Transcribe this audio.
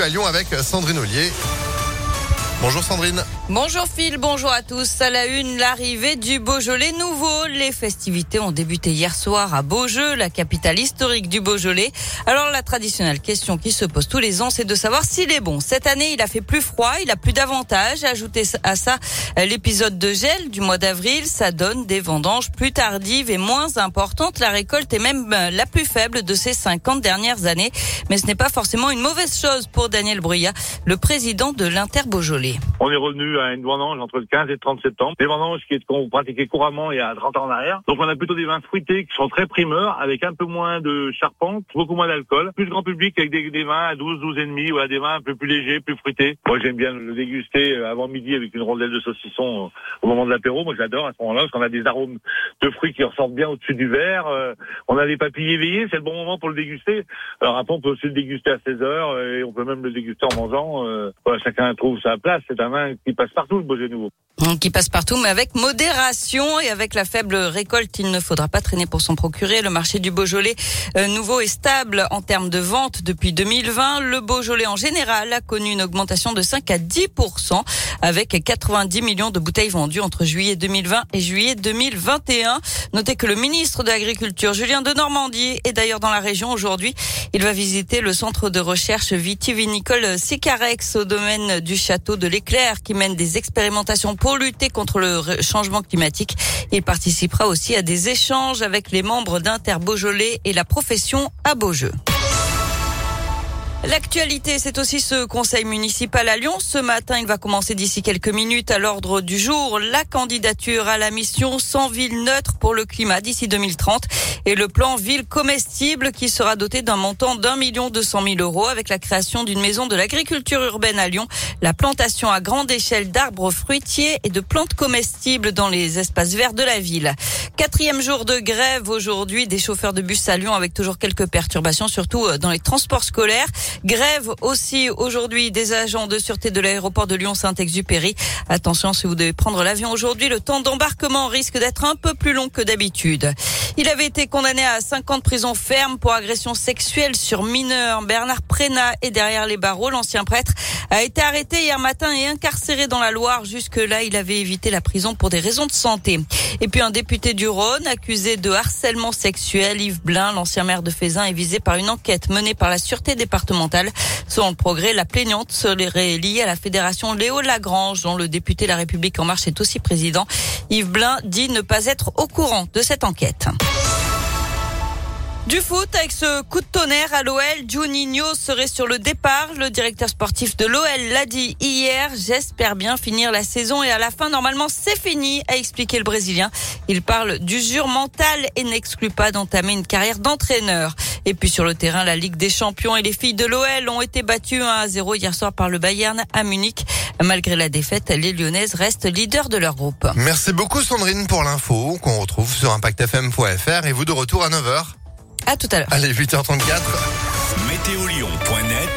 à Lyon avec Sandrine Ollier. Bonjour Sandrine. Bonjour Phil, bonjour à tous. À la une, l'arrivée du Beaujolais nouveau. Les festivités ont débuté hier soir à Beaujeu, la capitale historique du Beaujolais. Alors la traditionnelle question qui se pose tous les ans, c'est de savoir s'il est bon. Cette année, il a fait plus froid, il a plus d'avantages. Ajoutez à ça l'épisode de gel du mois d'avril, ça donne des vendanges plus tardives et moins importantes. La récolte est même euh, la plus faible de ces 50 dernières années. Mais ce n'est pas forcément une mauvaise chose pour Daniel Bruyat, le président de l'Inter Beaujolais. On est revenu une vendange entre le 15 et le 30 septembre. Des vendanges qu'on pratiquait couramment il y a 30 ans en arrière. Donc on a plutôt des vins fruités qui sont très primeurs, avec un peu moins de charpente, beaucoup moins d'alcool. Plus grand public avec des, vins à 12, 12 et demi, voilà, des vins un peu plus légers, plus fruités. Moi j'aime bien le déguster euh, avant midi avec une rondelle de saucisson euh, au moment de l'apéro. Moi j'adore à ce moment-là parce qu'on a des arômes de fruits qui ressortent bien au-dessus du verre. Euh, on a des papilles éveillées, c'est le bon moment pour le déguster. Alors après on peut aussi le déguster à 16 heures et on peut même le déguster en mangeant. Voilà, chacun trouve sa place c'est un vin qui le nouveau. Qui passe partout, mais avec modération et avec la faible récolte, il ne faudra pas traîner pour s'en procurer. Le marché du Beaujolais euh, nouveau est stable en termes de vente depuis 2020. Le Beaujolais en général a connu une augmentation de 5 à 10% avec 90 millions de bouteilles vendues entre juillet 2020 et juillet 2021. Notez que le ministre de l'Agriculture, Julien de Normandie, est d'ailleurs dans la région aujourd'hui. Il va visiter le centre de recherche vitivinicole Sicarex au domaine du château de l'Éclair qui mène des expérimentations pour lutter contre le changement climatique. Il participera aussi à des échanges avec les membres d'Inter Beaujolais et la profession à Beaujeu. L'actualité, c'est aussi ce conseil municipal à Lyon. Ce matin, il va commencer d'ici quelques minutes à l'ordre du jour la candidature à la mission 100 villes neutres pour le climat d'ici 2030 et le plan ville comestible qui sera doté d'un montant d'un million deux cent mille euros avec la création d'une maison de l'agriculture urbaine à Lyon, la plantation à grande échelle d'arbres fruitiers et de plantes comestibles dans les espaces verts de la ville. Quatrième jour de grève aujourd'hui des chauffeurs de bus à Lyon avec toujours quelques perturbations, surtout euh, dans les transports scolaires. Grève aussi aujourd'hui des agents de sûreté de l'aéroport de Lyon-Saint-Exupéry. Attention, si vous devez prendre l'avion aujourd'hui, le temps d'embarquement risque d'être un peu plus long que d'habitude. Il avait été condamné à 5 ans de prison ferme pour agression sexuelle sur mineurs. Bernard Prénat est derrière les barreaux. L'ancien prêtre a été arrêté hier matin et incarcéré dans la Loire. Jusque-là, il avait évité la prison pour des raisons de santé. Et puis un député du Rhône accusé de harcèlement sexuel, Yves Blin, l'ancien maire de Fézin, est visé par une enquête menée par la sûreté départementale. Selon le progrès, la plaignante serait liée à la fédération Léo Lagrange, dont le député La République En Marche est aussi président. Yves Blin dit ne pas être au courant de cette enquête. Du foot avec ce coup de tonnerre à l'OL, Juninho serait sur le départ. Le directeur sportif de l'OL l'a dit hier. J'espère bien finir la saison et à la fin, normalement, c'est fini, a expliqué le Brésilien. Il parle d'usure mentale et n'exclut pas d'entamer une carrière d'entraîneur. Et puis sur le terrain, la Ligue des Champions et les filles de l'OL ont été battues 1 à 0 hier soir par le Bayern à Munich. Malgré la défaite, les Lyonnaises restent leaders de leur groupe. Merci beaucoup Sandrine pour l'info qu'on retrouve sur impactfm.fr et vous de retour à 9h. À tout à l'heure. Allez, 8h34. Météolion.net